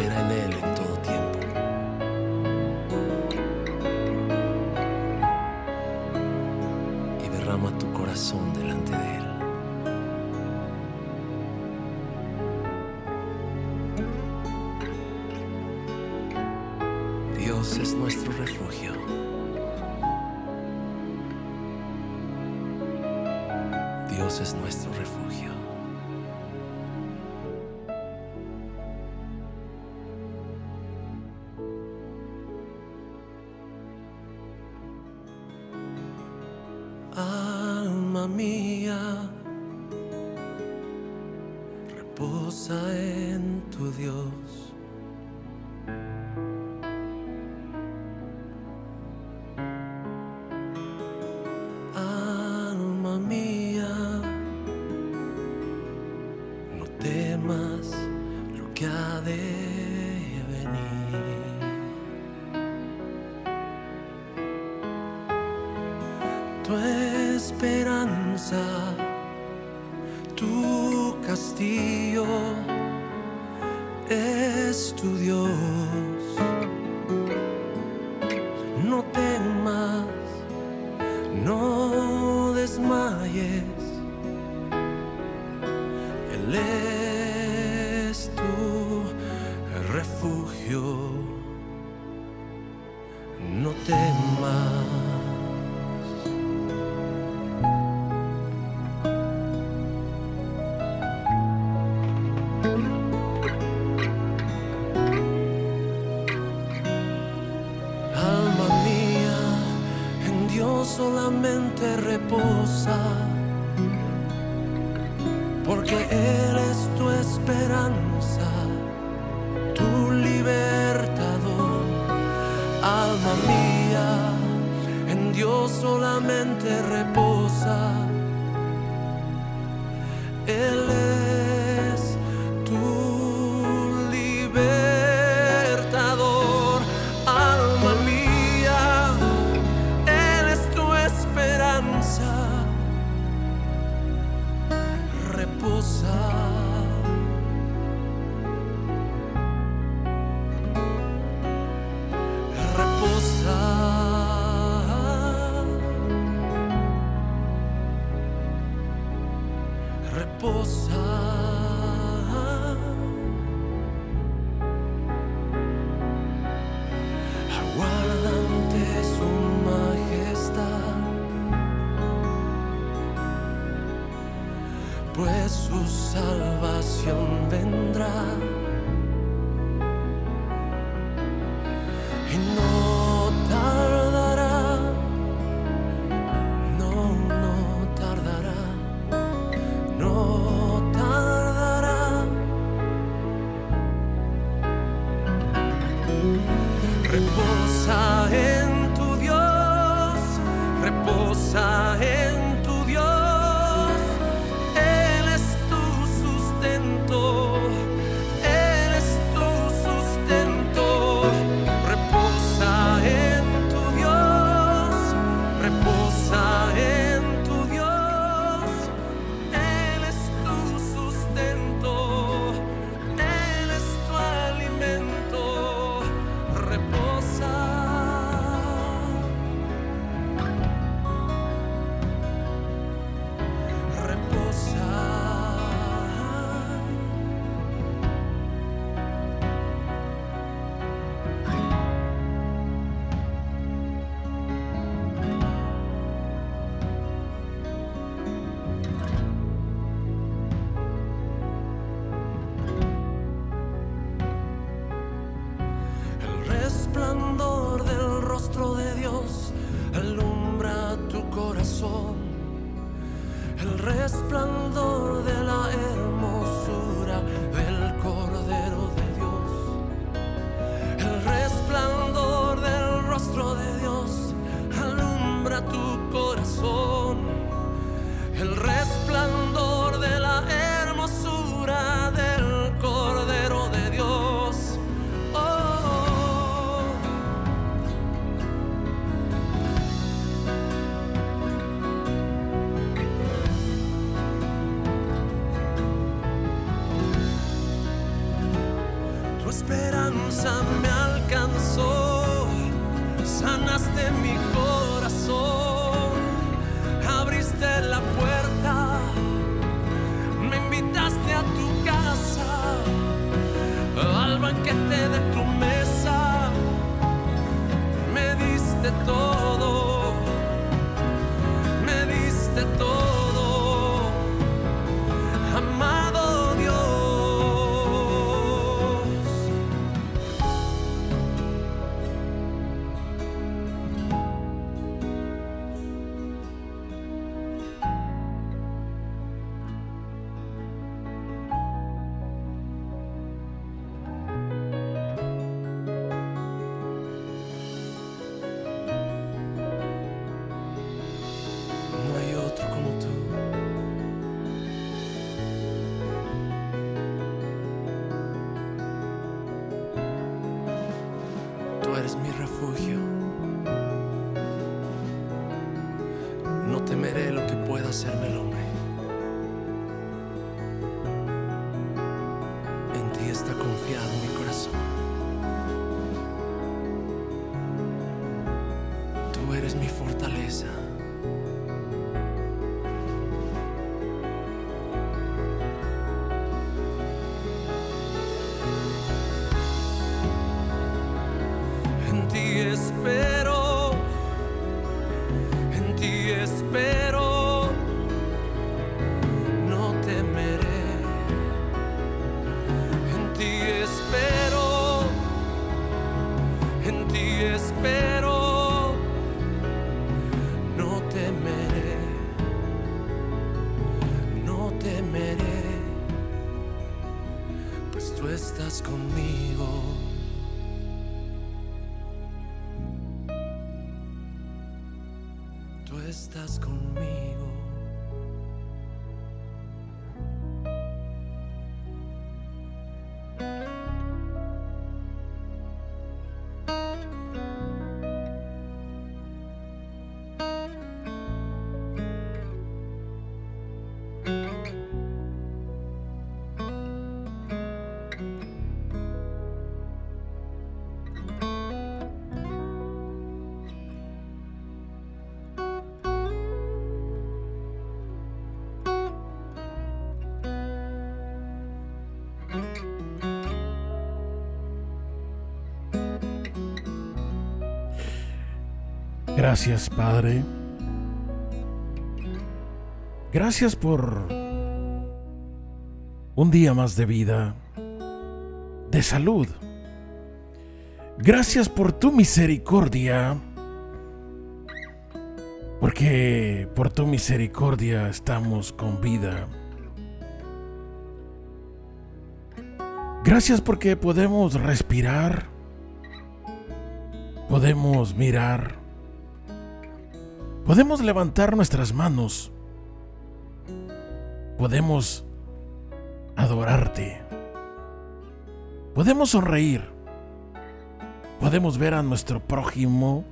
Espera en Él en todo tiempo. Y derrama tu corazón delante de Él. Dios es nuestro refugio. Dios es nuestro refugio. Tu esperanza, tu castillo es tu Dios. me alcanzó, sanaste mi corazón. Gracias, Padre. Gracias por un día más de vida, de salud. Gracias por tu misericordia, porque por tu misericordia estamos con vida. Gracias porque podemos respirar, podemos mirar, podemos levantar nuestras manos, podemos adorarte, podemos sonreír, podemos ver a nuestro prójimo.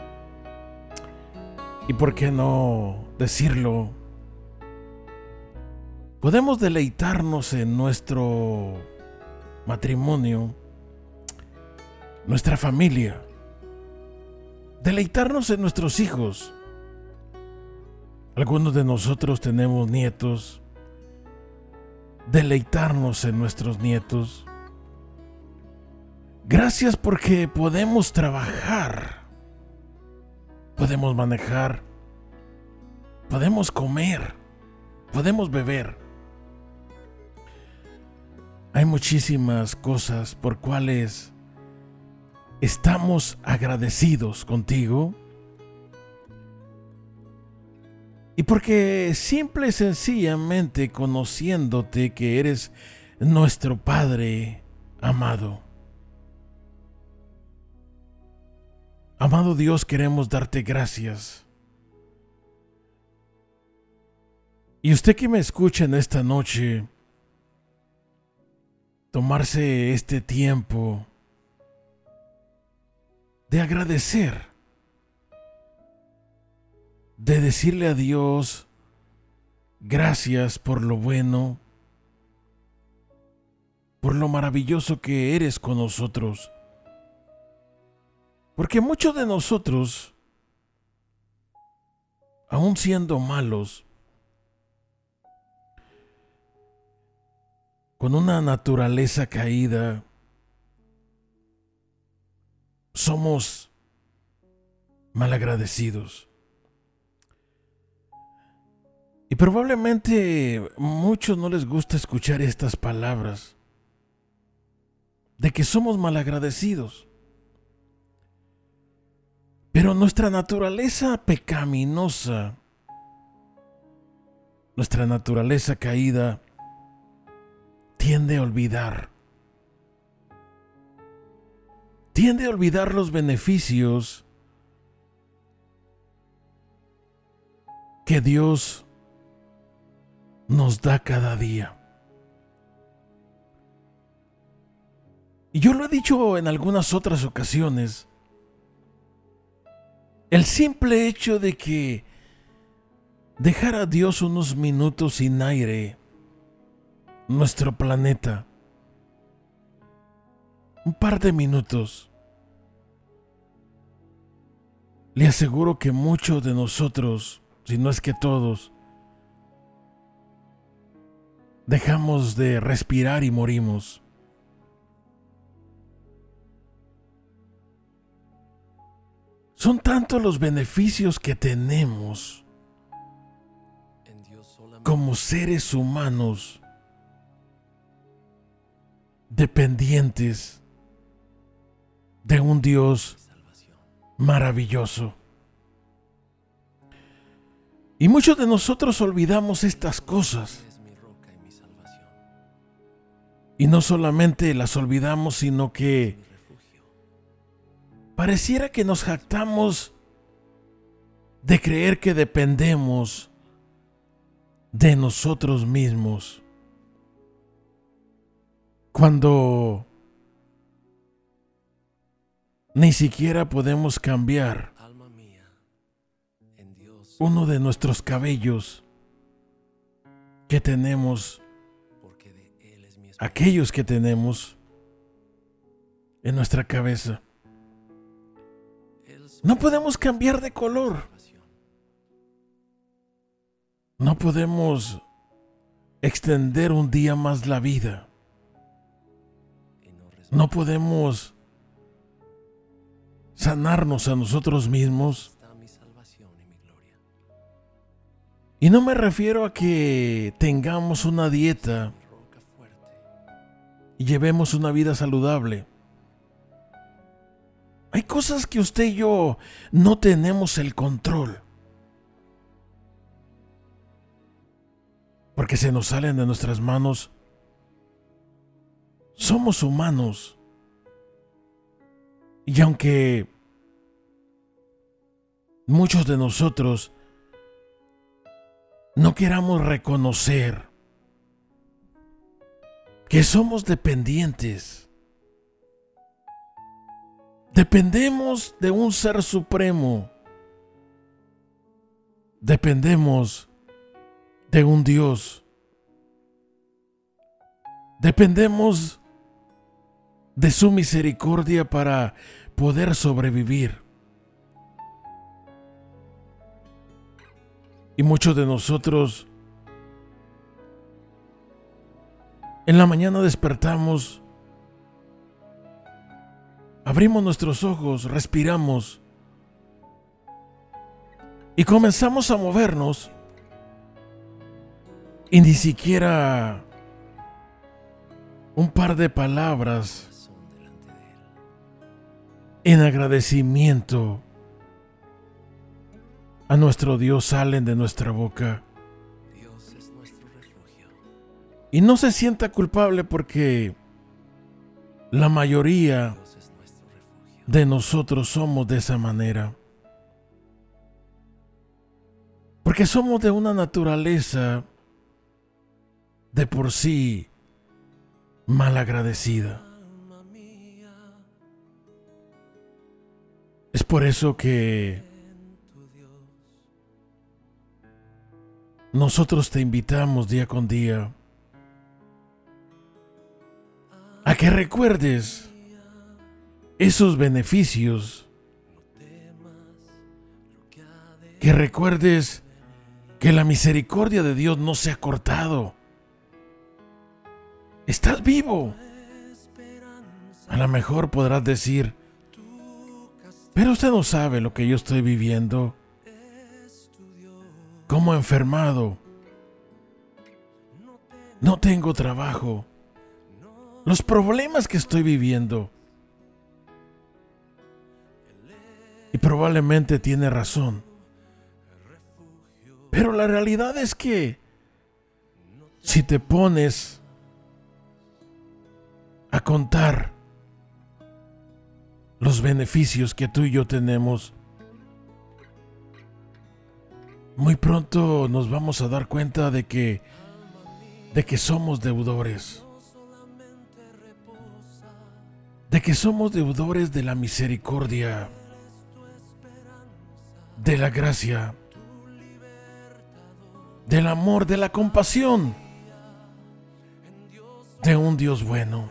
Y, ¿por qué no decirlo? Podemos deleitarnos en nuestro matrimonio, nuestra familia, deleitarnos en nuestros hijos. Algunos de nosotros tenemos nietos, deleitarnos en nuestros nietos. Gracias porque podemos trabajar, podemos manejar, podemos comer, podemos beber. Hay muchísimas cosas por cuales estamos agradecidos contigo. Y porque simple y sencillamente conociéndote que eres nuestro Padre amado. Amado Dios, queremos darte gracias. Y usted que me escucha en esta noche, tomarse este tiempo de agradecer, de decirle a Dios gracias por lo bueno, por lo maravilloso que eres con nosotros. Porque muchos de nosotros, aun siendo malos, con una naturaleza caída, somos malagradecidos. Y probablemente muchos no les gusta escuchar estas palabras de que somos malagradecidos. Pero nuestra naturaleza pecaminosa, nuestra naturaleza caída, tiende a olvidar. Tiende a olvidar los beneficios que Dios nos da cada día. Y yo lo he dicho en algunas otras ocasiones. El simple hecho de que dejar a Dios unos minutos sin aire nuestro planeta. Un par de minutos. Le aseguro que muchos de nosotros, si no es que todos, dejamos de respirar y morimos. Son tantos los beneficios que tenemos como seres humanos dependientes de un Dios maravilloso. Y muchos de nosotros olvidamos estas cosas. Y no solamente las olvidamos, sino que pareciera que nos jactamos de creer que dependemos de nosotros mismos. Cuando ni siquiera podemos cambiar uno de nuestros cabellos que tenemos, aquellos que tenemos en nuestra cabeza. No podemos cambiar de color. No podemos extender un día más la vida. No podemos sanarnos a nosotros mismos Y no me refiero a que tengamos una dieta y llevemos una vida saludable. Hay cosas que usted y yo no tenemos el control. Porque se nos salen de nuestras manos. Somos humanos. Y aunque muchos de nosotros no queramos reconocer que somos dependientes, dependemos de un ser supremo, dependemos de un Dios, dependemos de su misericordia para poder sobrevivir. Y muchos de nosotros en la mañana despertamos, abrimos nuestros ojos, respiramos y comenzamos a movernos y ni siquiera un par de palabras en agradecimiento a nuestro Dios salen de nuestra boca. Y no se sienta culpable porque la mayoría de nosotros somos de esa manera. Porque somos de una naturaleza de por sí malagradecida. Es por eso que nosotros te invitamos día con día a que recuerdes esos beneficios, que recuerdes que la misericordia de Dios no se ha cortado. Estás vivo. A lo mejor podrás decir, pero usted no sabe lo que yo estoy viviendo como enfermado. No tengo trabajo. Los problemas que estoy viviendo. Y probablemente tiene razón. Pero la realidad es que si te pones a contar los beneficios que tú y yo tenemos, muy pronto nos vamos a dar cuenta de que de que somos deudores. De que somos deudores de la misericordia, de la gracia, del amor, de la compasión, de un Dios bueno.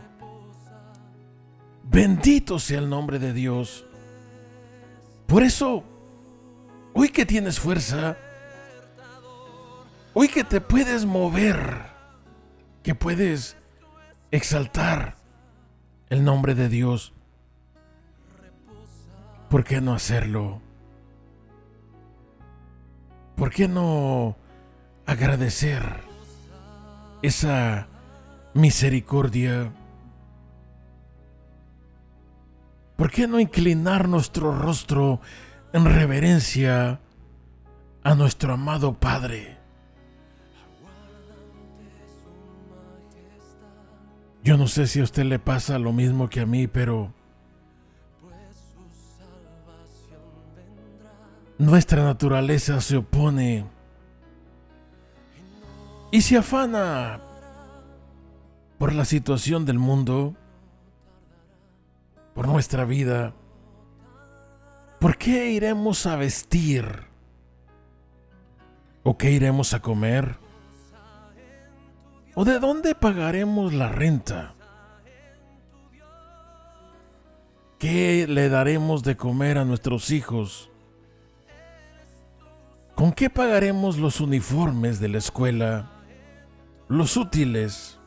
Bendito sea el nombre de Dios. Por eso, hoy que tienes fuerza, Hoy que te puedes mover, que puedes exaltar el nombre de Dios, ¿por qué no hacerlo? ¿Por qué no agradecer esa misericordia? ¿Por qué no inclinar nuestro rostro en reverencia a nuestro amado Padre? Yo no sé si a usted le pasa lo mismo que a mí, pero nuestra naturaleza se opone y se afana por la situación del mundo, por nuestra vida. ¿Por qué iremos a vestir? ¿O qué iremos a comer? ¿O de dónde pagaremos la renta? ¿Qué le daremos de comer a nuestros hijos? ¿Con qué pagaremos los uniformes de la escuela? Los útiles.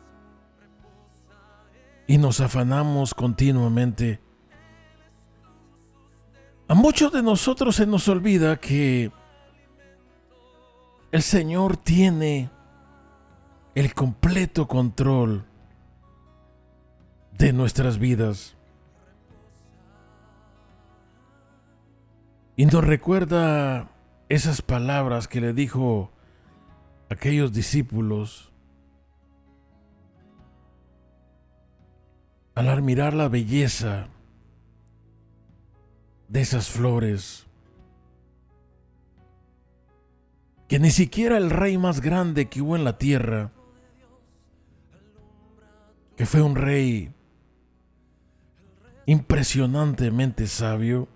Y nos afanamos continuamente. A muchos de nosotros se nos olvida que el Señor tiene el completo control de nuestras vidas. Y nos recuerda esas palabras que le dijo aquellos discípulos al admirar la belleza de esas flores, que ni siquiera el rey más grande que hubo en la tierra, que fue un rey impresionantemente sabio,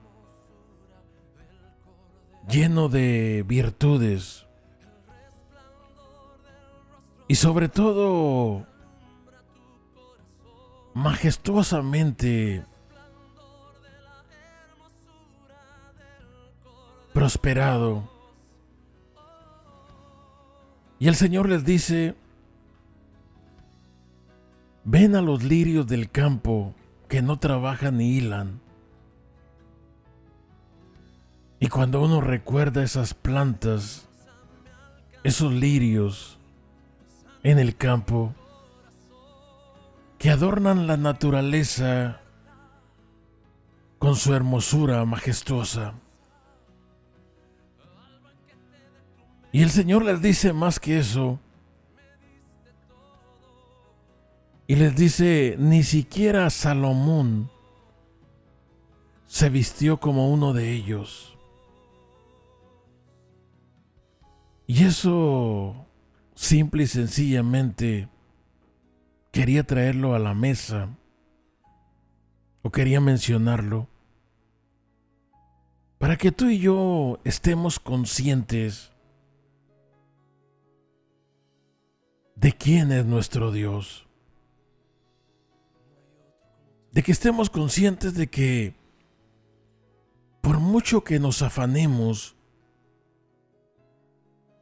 lleno de virtudes y sobre todo majestuosamente prosperado. Y el Señor les dice, ven a los lirios del campo que no trabajan ni hilan. Y cuando uno recuerda esas plantas, esos lirios en el campo, que adornan la naturaleza con su hermosura majestuosa. Y el Señor les dice más que eso. Y les dice, ni siquiera Salomón se vistió como uno de ellos. Y eso, simple y sencillamente, quería traerlo a la mesa o quería mencionarlo para que tú y yo estemos conscientes de quién es nuestro Dios. De que estemos conscientes de que por mucho que nos afanemos,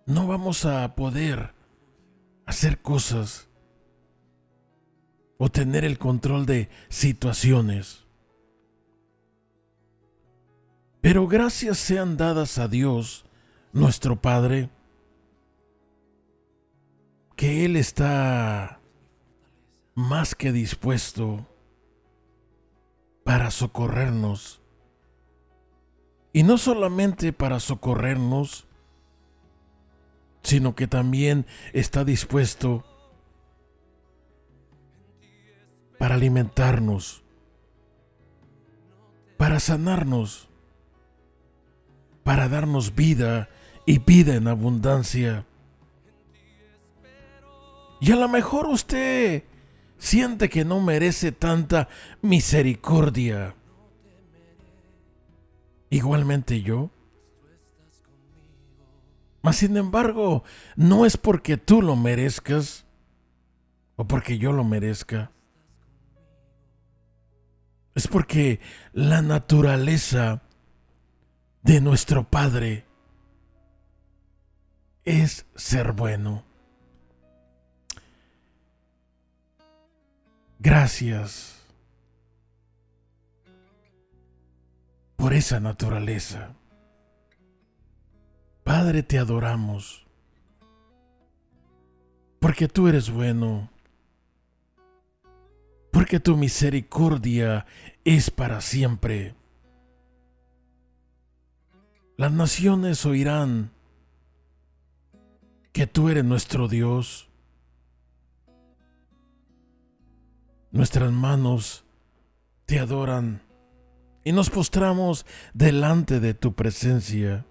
no vamos a poder hacer cosas o tener el control de situaciones. Pero gracias sean dadas a Dios, nuestro Padre, que Él está más que dispuesto para socorrernos. Y no solamente para socorrernos, sino que también está dispuesto para alimentarnos, para sanarnos, para darnos vida y vida en abundancia. Y a lo mejor usted siente que no merece tanta misericordia. Igualmente yo. Mas sin embargo, no es porque tú lo merezcas o porque yo lo merezca. Es porque la naturaleza de nuestro Padre es ser bueno. Gracias por esa naturaleza. Padre, te adoramos, porque tú eres bueno, porque tu misericordia es para siempre. Las naciones oirán que tú eres nuestro Dios Nuestras manos te adoran y nos postramos delante de tu presencia.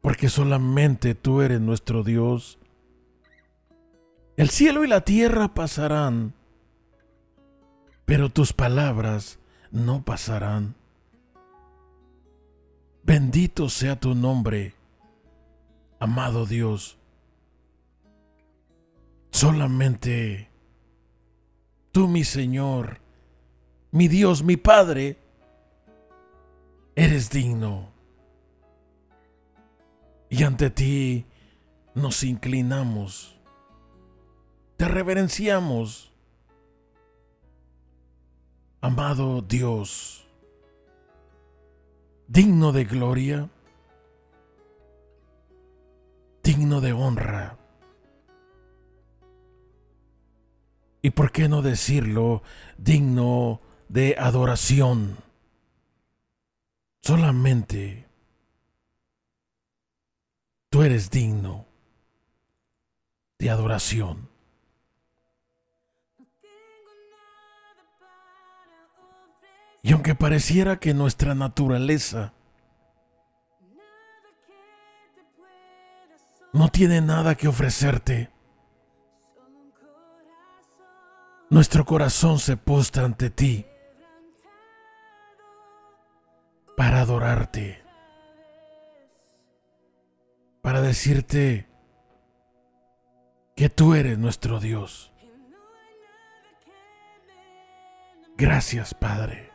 Porque solamente tú eres nuestro Dios. El cielo y la tierra pasarán, pero tus palabras no pasarán. Bendito sea tu nombre, amado Dios. Solamente tú, mi Señor, mi Dios, mi Padre, eres digno. Y ante ti nos inclinamos, te reverenciamos. Amado Dios, digno de gloria, digno de honra. Y por qué no decirlo, digno de adoración. Solamente tú eres digno de adoración. Y aunque pareciera que nuestra naturaleza no tiene nada que ofrecerte, nuestro corazón se postra ante ti para adorarte, para decirte que tú eres nuestro Dios. Gracias, Padre.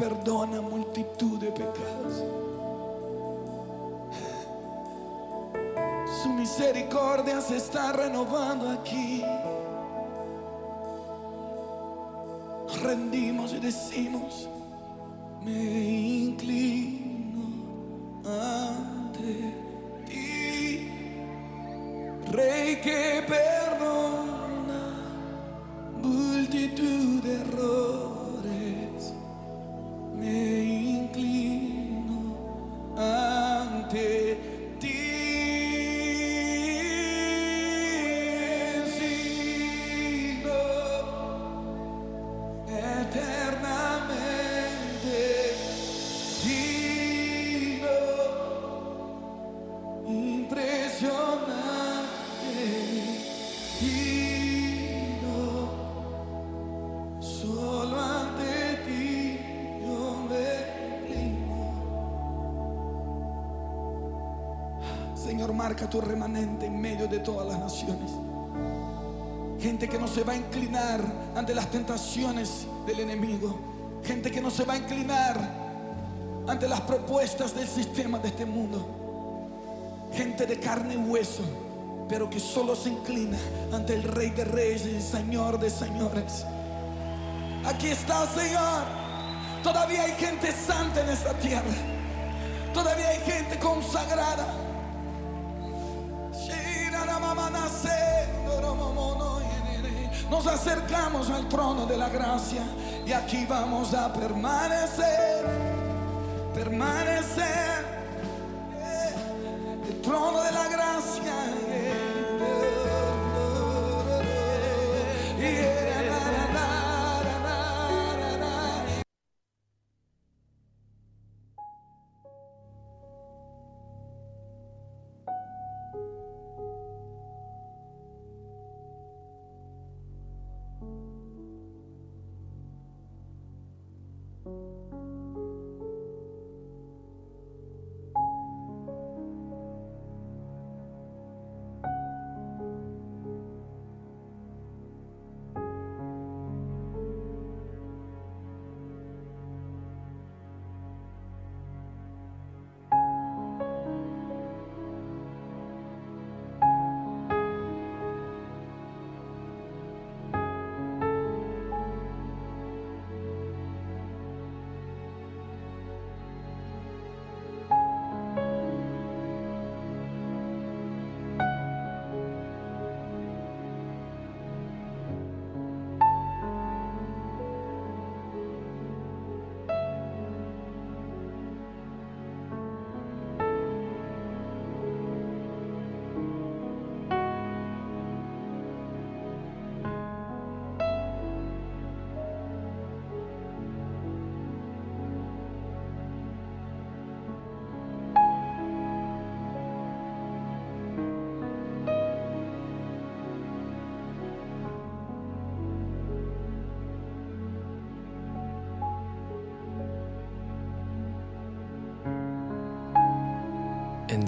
Perdona multitud de pecados. Su misericordia se está renovando aquí. Rendimos y decimos, marca tu remanente en medio de todas las naciones. Gente que no se va a inclinar ante las tentaciones del enemigo. Gente que no se va a inclinar ante las propuestas del sistema de este mundo. Gente de carne y hueso, pero que solo se inclina ante el Rey de Reyes y Señor de Señores. Aquí está, Señor. Todavía hay gente santa en esta tierra. Todavía hay gente consagrada. Nos acercamos al trono de la gracia y aquí vamos a permanecer, permanecer.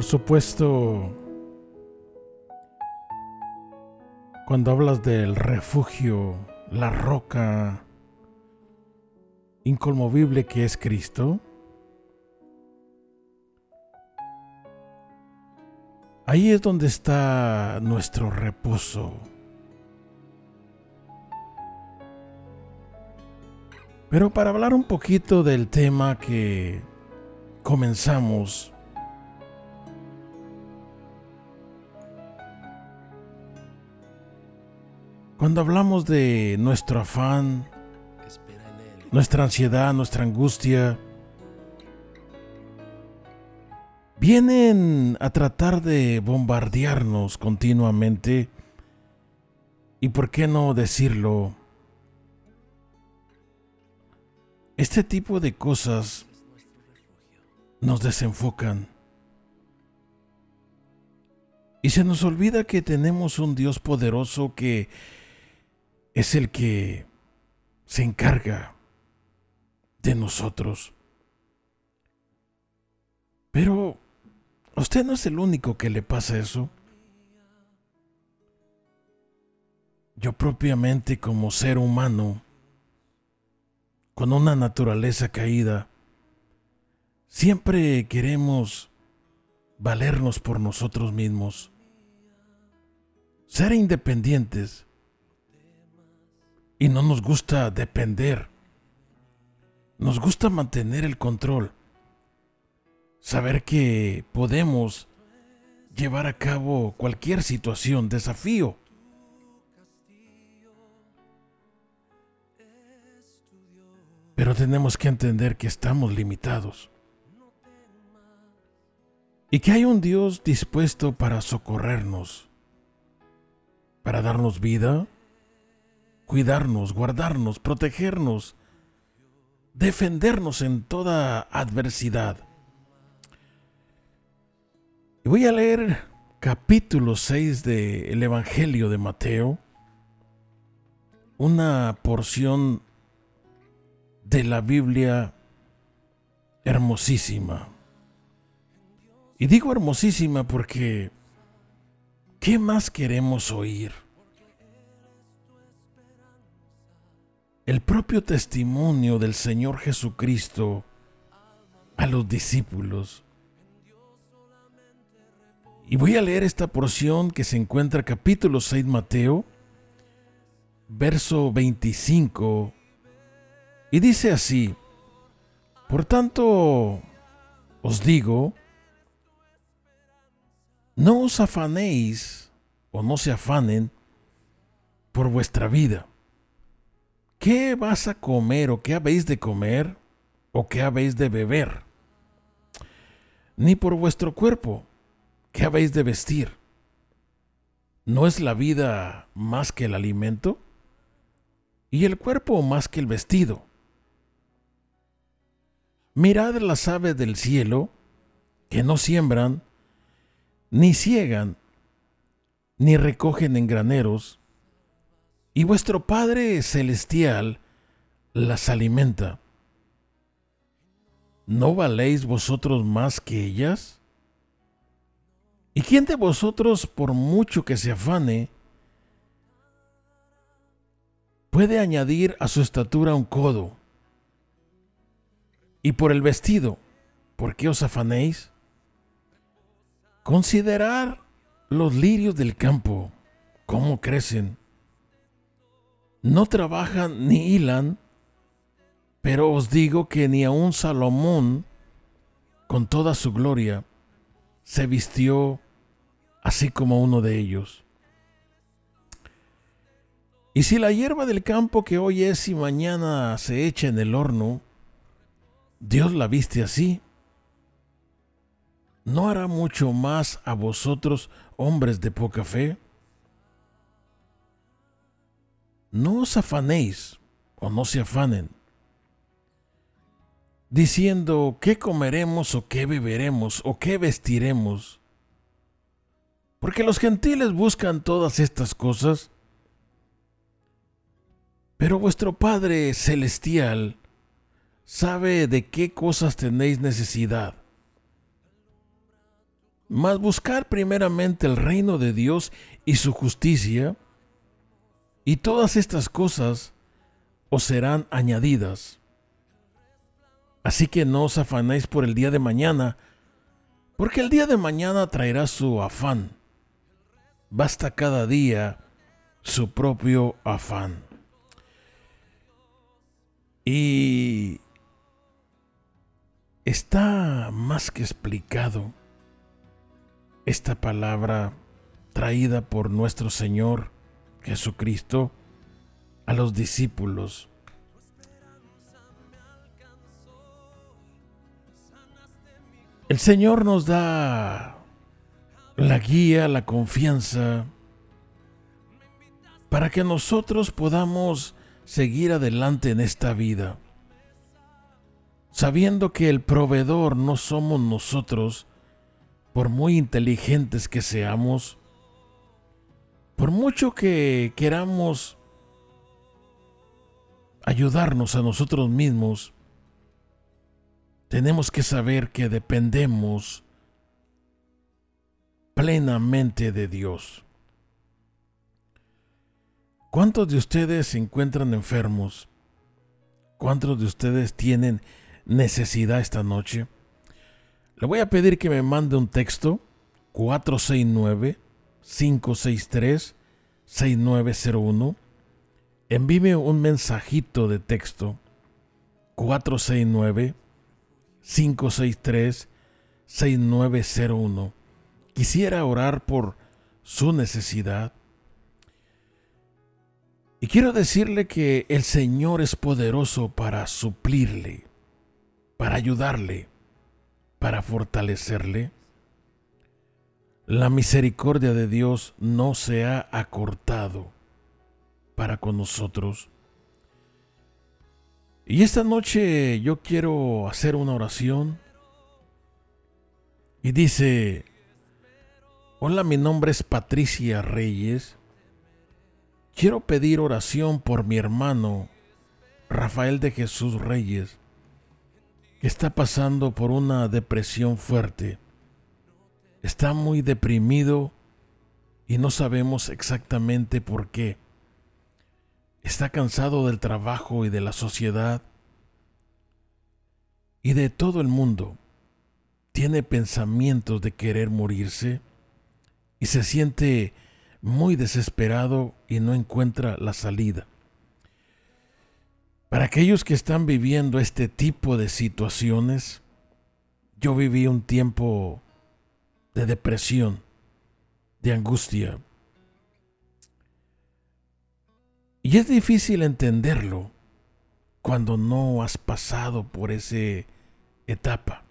Por supuesto, cuando hablas del refugio, la roca inconmovible que es Cristo, ahí es donde está nuestro reposo. Pero para hablar un poquito del tema que comenzamos, Cuando hablamos de nuestro afán, nuestra ansiedad, nuestra angustia, vienen a tratar de bombardearnos continuamente. ¿Y por qué no decirlo? Este tipo de cosas nos desenfocan. Y se nos olvida que tenemos un Dios poderoso que es el que se encarga de nosotros. Pero usted no es el único que le pasa eso. Yo propiamente como ser humano, con una naturaleza caída, siempre queremos valernos por nosotros mismos, ser independientes y no nos gusta depender. Nos gusta mantener el control. Saber que podemos llevar a cabo cualquier situación, desafío. Pero tenemos que entender que estamos limitados. Y que hay un Dios dispuesto para socorrernos, para darnos vida, cuidarnos, guardarnos, protegernos, defendernos en toda adversidad. Y voy a leer capítulo 6 del Evangelio de Mateo, una porción de la Biblia hermosísima. Y digo hermosísima porque ¿qué más queremos oír? El propio testimonio del Señor Jesucristo a los discípulos. Y voy a leer esta porción que se encuentra capítulo 6 Mateo, verso 25, y dice así, por tanto os digo, no os afanéis o no se afanen por vuestra vida ¿Qué vas a comer o qué habéis de comer o qué habéis de beber? Ni por vuestro cuerpo, ¿qué habéis de vestir? ¿No es la vida más que el alimento? ¿Y el cuerpo más que el vestido? Mirad las aves del cielo, que no siembran, ni ciegan, ni recogen en graneros, y vuestro Padre Celestial las alimenta. ¿No valéis vosotros más que ellas? ¿Y quién de vosotros, por mucho que se afane, puede añadir a su estatura un codo? Y por el vestido, ¿por qué os afanéis? Considerar los lirios del campo, cómo crecen no trabajan ni hilan, pero os digo que ni aun Salomón, con toda su gloria, se vistió así como uno de ellos. Y si la hierba del campo que hoy es y mañana se echa en el horno, Dios la viste así, ¿no hará mucho más a vosotros, hombres de poca fe? No os afanéis, o no se afanen, diciendo qué comeremos o qué beberemos o qué vestiremos. Porque los gentiles buscan todas estas cosas, pero vuestro Padre Celestial sabe de qué cosas tenéis necesidad. Mas buscar primeramente el reino de Dios y su justicia, y todas estas cosas os serán añadidas. Así que no os afanéis por el día de mañana, porque el día de mañana traerá su afán. Basta cada día su propio afán. Y está más que explicado esta palabra traída por nuestro Señor Jesucristo a los discípulos. El Señor nos da la guía, la confianza, para que nosotros podamos seguir adelante en esta vida, sabiendo que el proveedor no somos nosotros, por muy inteligentes que seamos, por mucho que queramos ayudarnos a nosotros mismos, tenemos que saber que dependemos plenamente de Dios. ¿Cuántos de ustedes se encuentran enfermos? ¿Cuántos de ustedes tienen necesidad esta noche? Le voy a pedir que me mande un texto 469-563-6901. Envíeme un mensajito de texto 469-563-6901. Quisiera orar por su necesidad. Y quiero decirle que el Señor es poderoso para suplirle, para ayudarle, para fortalecerle. La misericordia de Dios no se ha acortado para con nosotros. Y esta noche yo quiero hacer una oración. Y dice, hola, mi nombre es Patricia Reyes. Quiero pedir oración por mi hermano Rafael de Jesús Reyes, que está pasando por una depresión fuerte. Está muy deprimido y no sabemos exactamente por qué. Está cansado del trabajo y de la sociedad y de todo el mundo. Tiene pensamientos de querer morirse y se siente muy desesperado y no encuentra la salida. Para aquellos que están viviendo este tipo de situaciones, yo viví un tiempo de depresión, de angustia. Y es difícil entenderlo cuando no has pasado por esa etapa.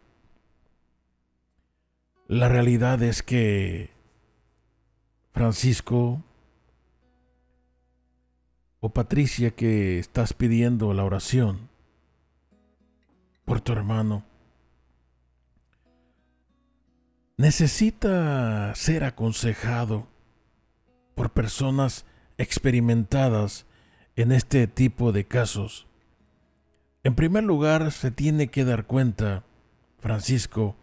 La realidad es que Francisco o Patricia que estás pidiendo la oración por tu hermano, necesita ser aconsejado por personas experimentadas en este tipo de casos. En primer lugar, se tiene que dar cuenta, Francisco,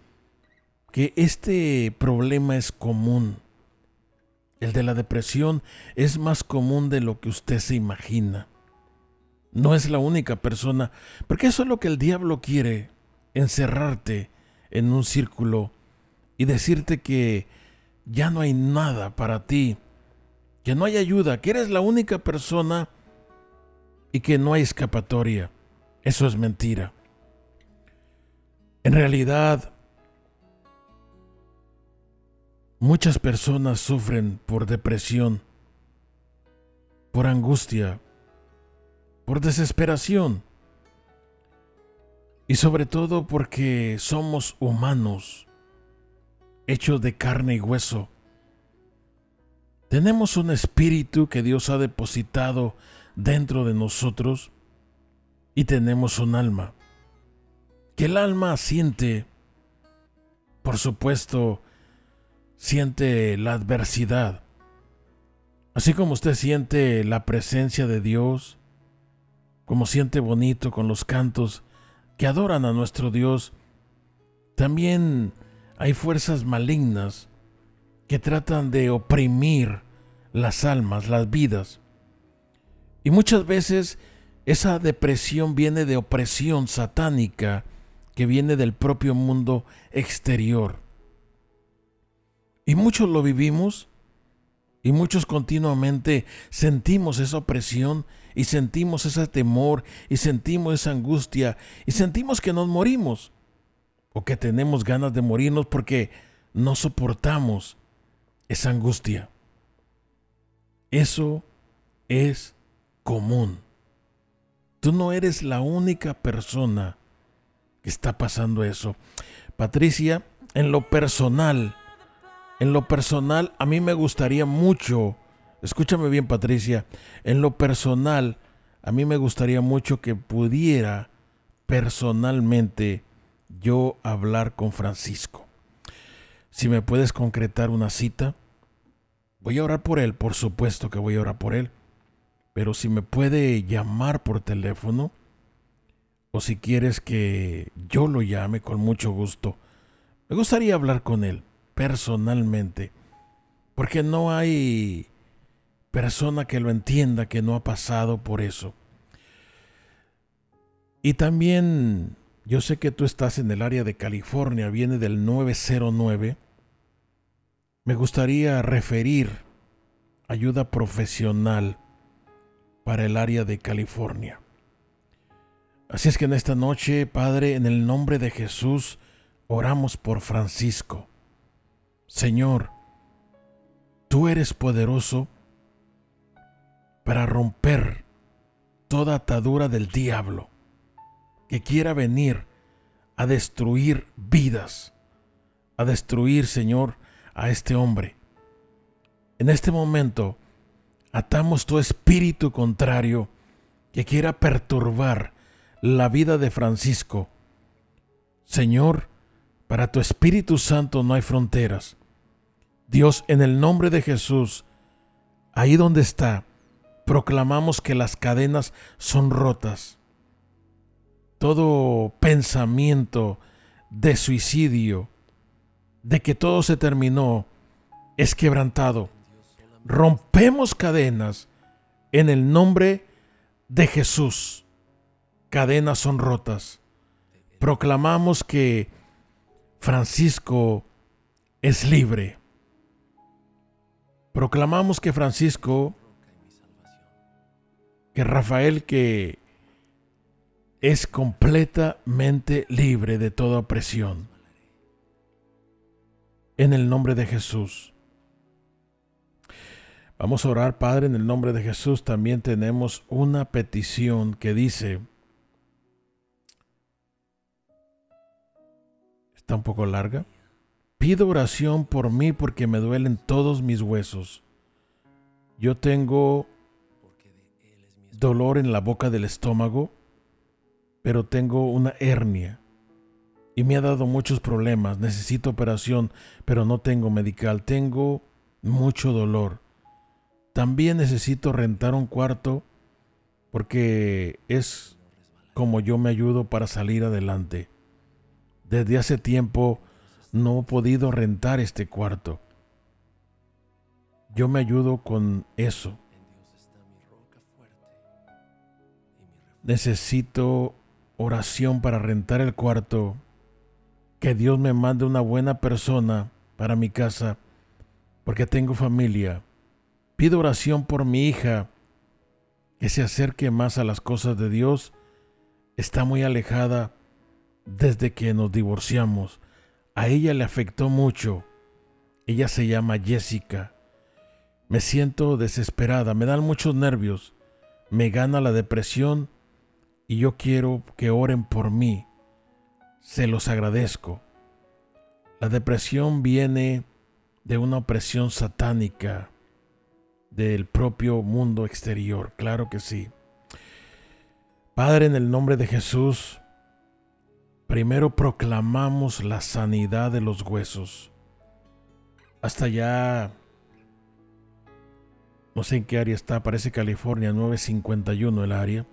que este problema es común el de la depresión es más común de lo que usted se imagina. No es la única persona, porque eso es lo que el diablo quiere, encerrarte en un círculo y decirte que ya no hay nada para ti, que no hay ayuda, que eres la única persona y que no hay escapatoria. Eso es mentira. En realidad, Muchas personas sufren por depresión por angustia, por desesperación. Y sobre todo porque somos humanos, hechos de carne y hueso. Tenemos un espíritu que Dios ha depositado dentro de nosotros y tenemos un alma. Que el alma siente, por supuesto, siente la adversidad. Así como usted siente la presencia de Dios, como siente bonito con los cantos que adoran a nuestro Dios, también hay fuerzas malignas que tratan de oprimir las almas, las vidas. Y muchas veces esa depresión viene de opresión satánica que viene del propio mundo exterior. Y muchos lo vivimos y muchos continuamente sentimos esa opresión y sentimos ese temor y sentimos esa angustia y sentimos que nos morimos o que tenemos ganas de morirnos porque no soportamos esa angustia. Eso es común. Tú no eres la única persona que está pasando eso. Patricia, en lo personal, en lo personal, a mí me gustaría mucho, escúchame bien Patricia, en lo personal, a mí me gustaría mucho que pudiera personalmente yo hablar con Francisco. Si me puedes concretar una cita, voy a orar por él, por supuesto que voy a orar por él, pero si me puede llamar por teléfono, o si quieres que yo lo llame con mucho gusto, me gustaría hablar con él personalmente, porque no hay persona que lo entienda que no ha pasado por eso. Y también yo sé que tú estás en el área de California, viene del 909. Me gustaría referir ayuda profesional para el área de California. Así es que en esta noche, Padre, en el nombre de Jesús, oramos por Francisco. Señor, tú eres poderoso para romper toda atadura del diablo que quiera venir a destruir vidas, a destruir, Señor, a este hombre. En este momento, atamos tu espíritu contrario que quiera perturbar la vida de Francisco. Señor, para tu Espíritu Santo no hay fronteras. Dios, en el nombre de Jesús, ahí donde está, proclamamos que las cadenas son rotas. Todo pensamiento de suicidio, de que todo se terminó, es quebrantado. Rompemos cadenas en el nombre de Jesús. Cadenas son rotas. Proclamamos que Francisco es libre. Proclamamos que Francisco, que Rafael, que es completamente libre de toda opresión. En el nombre de Jesús. Vamos a orar, Padre, en el nombre de Jesús. También tenemos una petición que dice, está un poco larga. Pido oración por mí porque me duelen todos mis huesos. Yo tengo dolor en la boca del estómago, pero tengo una hernia y me ha dado muchos problemas. Necesito operación, pero no tengo medical. Tengo mucho dolor. También necesito rentar un cuarto porque es como yo me ayudo para salir adelante. Desde hace tiempo no he podido rentar este cuarto. Yo me ayudo con eso. Necesito oración para rentar el cuarto. Que Dios me mande una buena persona para mi casa, porque tengo familia. Pido oración por mi hija, que se acerque más a las cosas de Dios. Está muy alejada desde que nos divorciamos. A ella le afectó mucho. Ella se llama Jessica. Me siento desesperada, me dan muchos nervios, me gana la depresión y yo quiero que oren por mí. Se los agradezco. La depresión viene de una opresión satánica del propio mundo exterior, claro que sí. Padre, en el nombre de Jesús, primero proclamamos la sanidad de los huesos. Hasta ya, no sé en qué área está, parece California, 951 el área.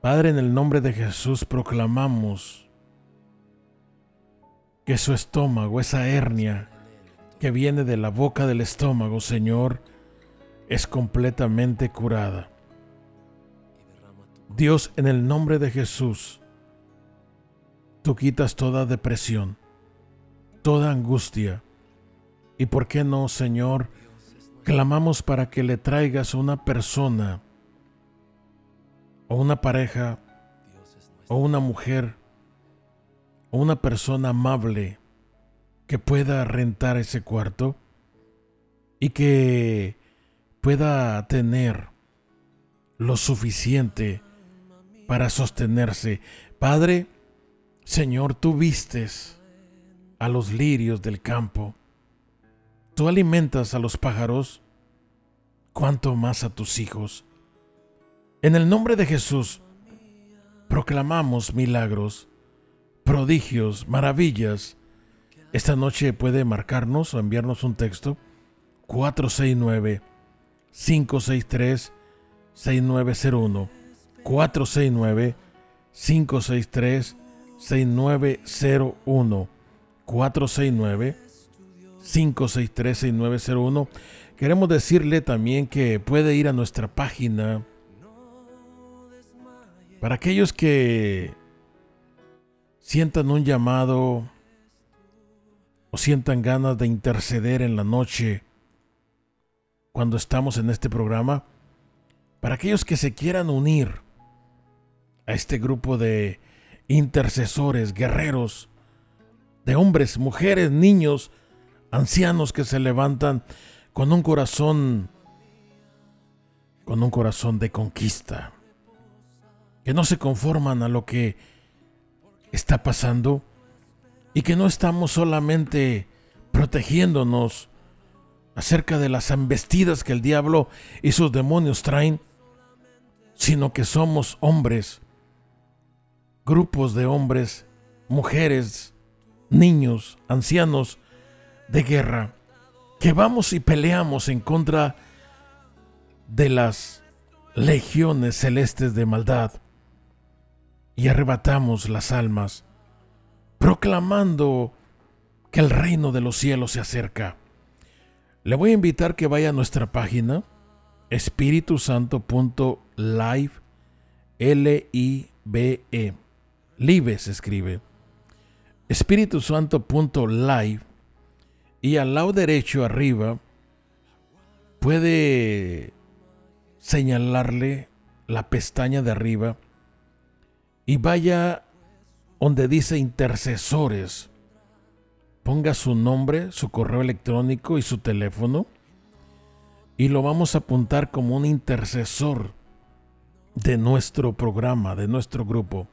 Padre, en el nombre de Jesús proclamamos que su estómago, esa hernia que viene de la boca del estómago, Señor, es completamente curada. Dios, en el nombre de Jesús, tú quitas toda depresión, toda angustia. Y por qué no, Señor, clamamos para que le traigas una persona o una pareja o una mujer o una persona amable que pueda rentar ese cuarto y que pueda tener lo suficiente para sostenerse. Padre, Señor, tú vistes a los lirios del campo, tú alimentas a los pájaros, cuanto más a tus hijos. En el nombre de Jesús, proclamamos milagros, prodigios, maravillas. Esta noche puede marcarnos o enviarnos un texto. 469 563 6901 469 563 6901 469 563 6901 Queremos decirle también que puede ir a nuestra página para aquellos que sientan un llamado o sientan ganas de interceder en la noche cuando estamos en este programa, para aquellos que se quieran unir a este grupo de intercesores, guerreros, de hombres, mujeres, niños, ancianos que se levantan con un corazón, con un corazón de conquista, que no se conforman a lo que está pasando y que no estamos solamente protegiéndonos acerca de las embestidas que el diablo y sus demonios traen, sino que somos hombres, grupos de hombres, mujeres, niños, ancianos de guerra, que vamos y peleamos en contra de las legiones celestes de maldad y arrebatamos las almas, proclamando que el reino de los cielos se acerca. Le voy a invitar que vaya a nuestra página espiritusanto.live L-I-B-E. Live se escribe. espiritusanto.live y al lado derecho arriba puede señalarle la pestaña de arriba y vaya donde dice intercesores ponga su nombre, su correo electrónico y su teléfono y lo vamos a apuntar como un intercesor de nuestro programa, de nuestro grupo.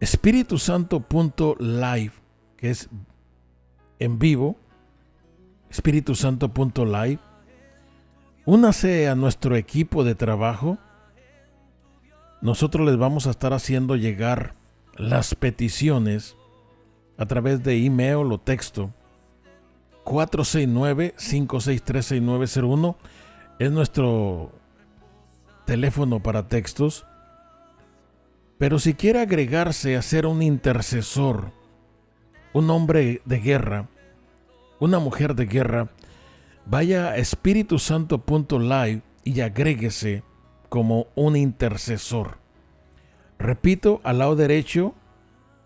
Espíritu-Santo.live, que es en vivo, Espíritu-Santo.live. Únase a nuestro equipo de trabajo. Nosotros les vamos a estar haciendo llegar las peticiones a través de email o texto. 469-563-6901 es nuestro teléfono para textos. Pero si quiere agregarse a ser un intercesor, un hombre de guerra, una mujer de guerra, vaya a espiritusanto.live y agréguese como un intercesor. Repito, al lado derecho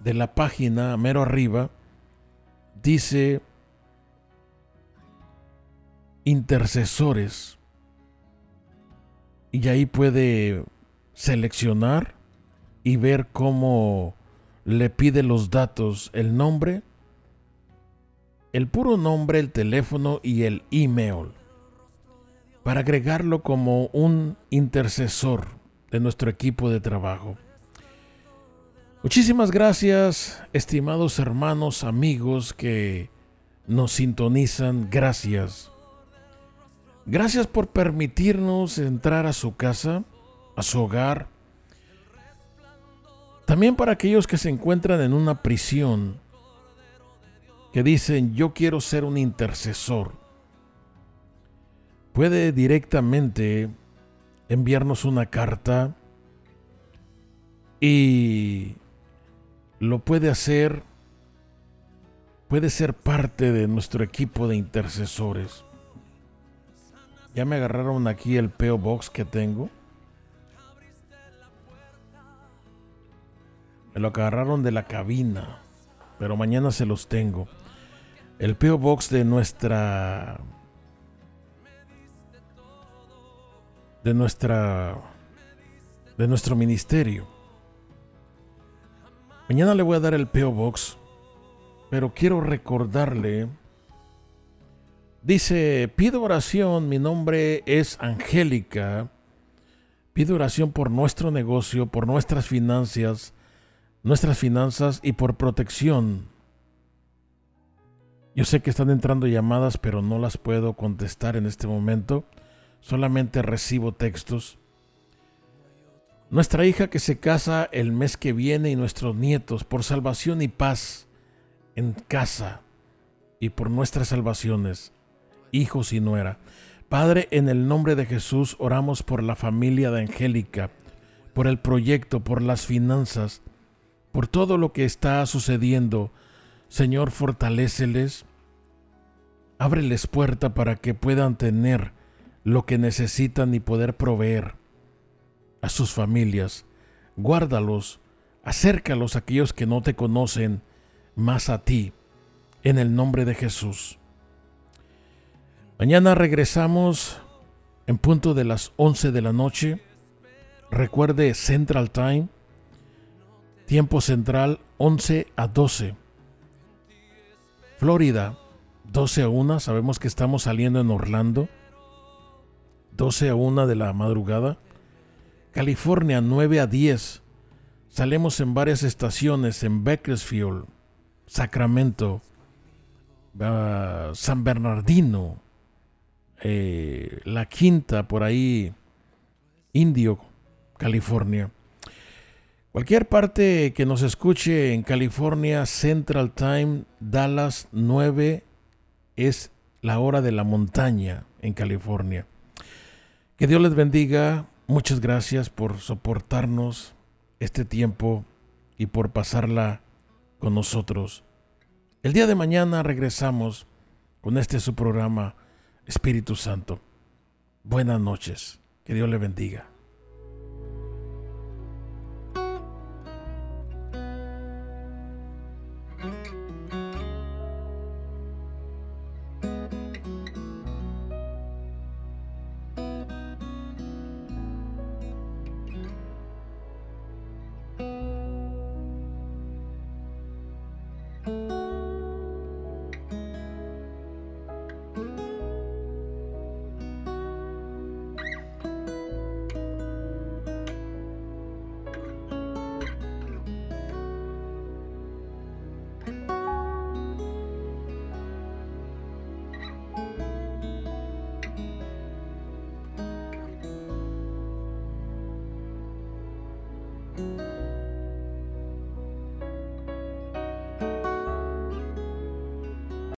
de la página, mero arriba, dice intercesores. Y ahí puede seleccionar y ver cómo le pide los datos, el nombre, el puro nombre, el teléfono y el email para agregarlo como un intercesor de nuestro equipo de trabajo. Muchísimas gracias, estimados hermanos, amigos que nos sintonizan. Gracias. Gracias por permitirnos entrar a su casa, a su hogar. También para aquellos que se encuentran en una prisión, que dicen, yo quiero ser un intercesor. Puede directamente enviarnos una carta y lo puede hacer, puede ser parte de nuestro equipo de intercesores. Ya me agarraron aquí el PO Box que tengo. Me lo agarraron de la cabina, pero mañana se los tengo. El PO Box de nuestra de nuestra de nuestro ministerio. Mañana le voy a dar el PO Box, pero quiero recordarle Dice, pido oración, mi nombre es Angélica. Pido oración por nuestro negocio, por nuestras finanzas, nuestras finanzas y por protección. Yo sé que están entrando llamadas, pero no las puedo contestar en este momento. Solamente recibo textos. Nuestra hija que se casa el mes que viene y nuestros nietos por salvación y paz en casa y por nuestras salvaciones hijos y nuera. Padre, en el nombre de Jesús oramos por la familia de Angélica, por el proyecto, por las finanzas, por todo lo que está sucediendo. Señor, fortaléceles, ábreles puerta para que puedan tener lo que necesitan y poder proveer a sus familias. Guárdalos, acércalos a aquellos que no te conocen más a ti, en el nombre de Jesús. Mañana regresamos en punto de las 11 de la noche. Recuerde Central Time, tiempo central 11 a 12. Florida 12 a 1, sabemos que estamos saliendo en Orlando. 12 a 1 de la madrugada. California 9 a 10. Salimos en varias estaciones en Bakersfield, Sacramento, uh, San Bernardino, eh, la quinta por ahí, Indio, California. Cualquier parte que nos escuche en California, Central Time, Dallas 9 es la hora de la montaña en California. Que Dios les bendiga. Muchas gracias por soportarnos este tiempo y por pasarla con nosotros. El día de mañana regresamos con este su programa Espíritu Santo, buenas noches. Que Dios le bendiga.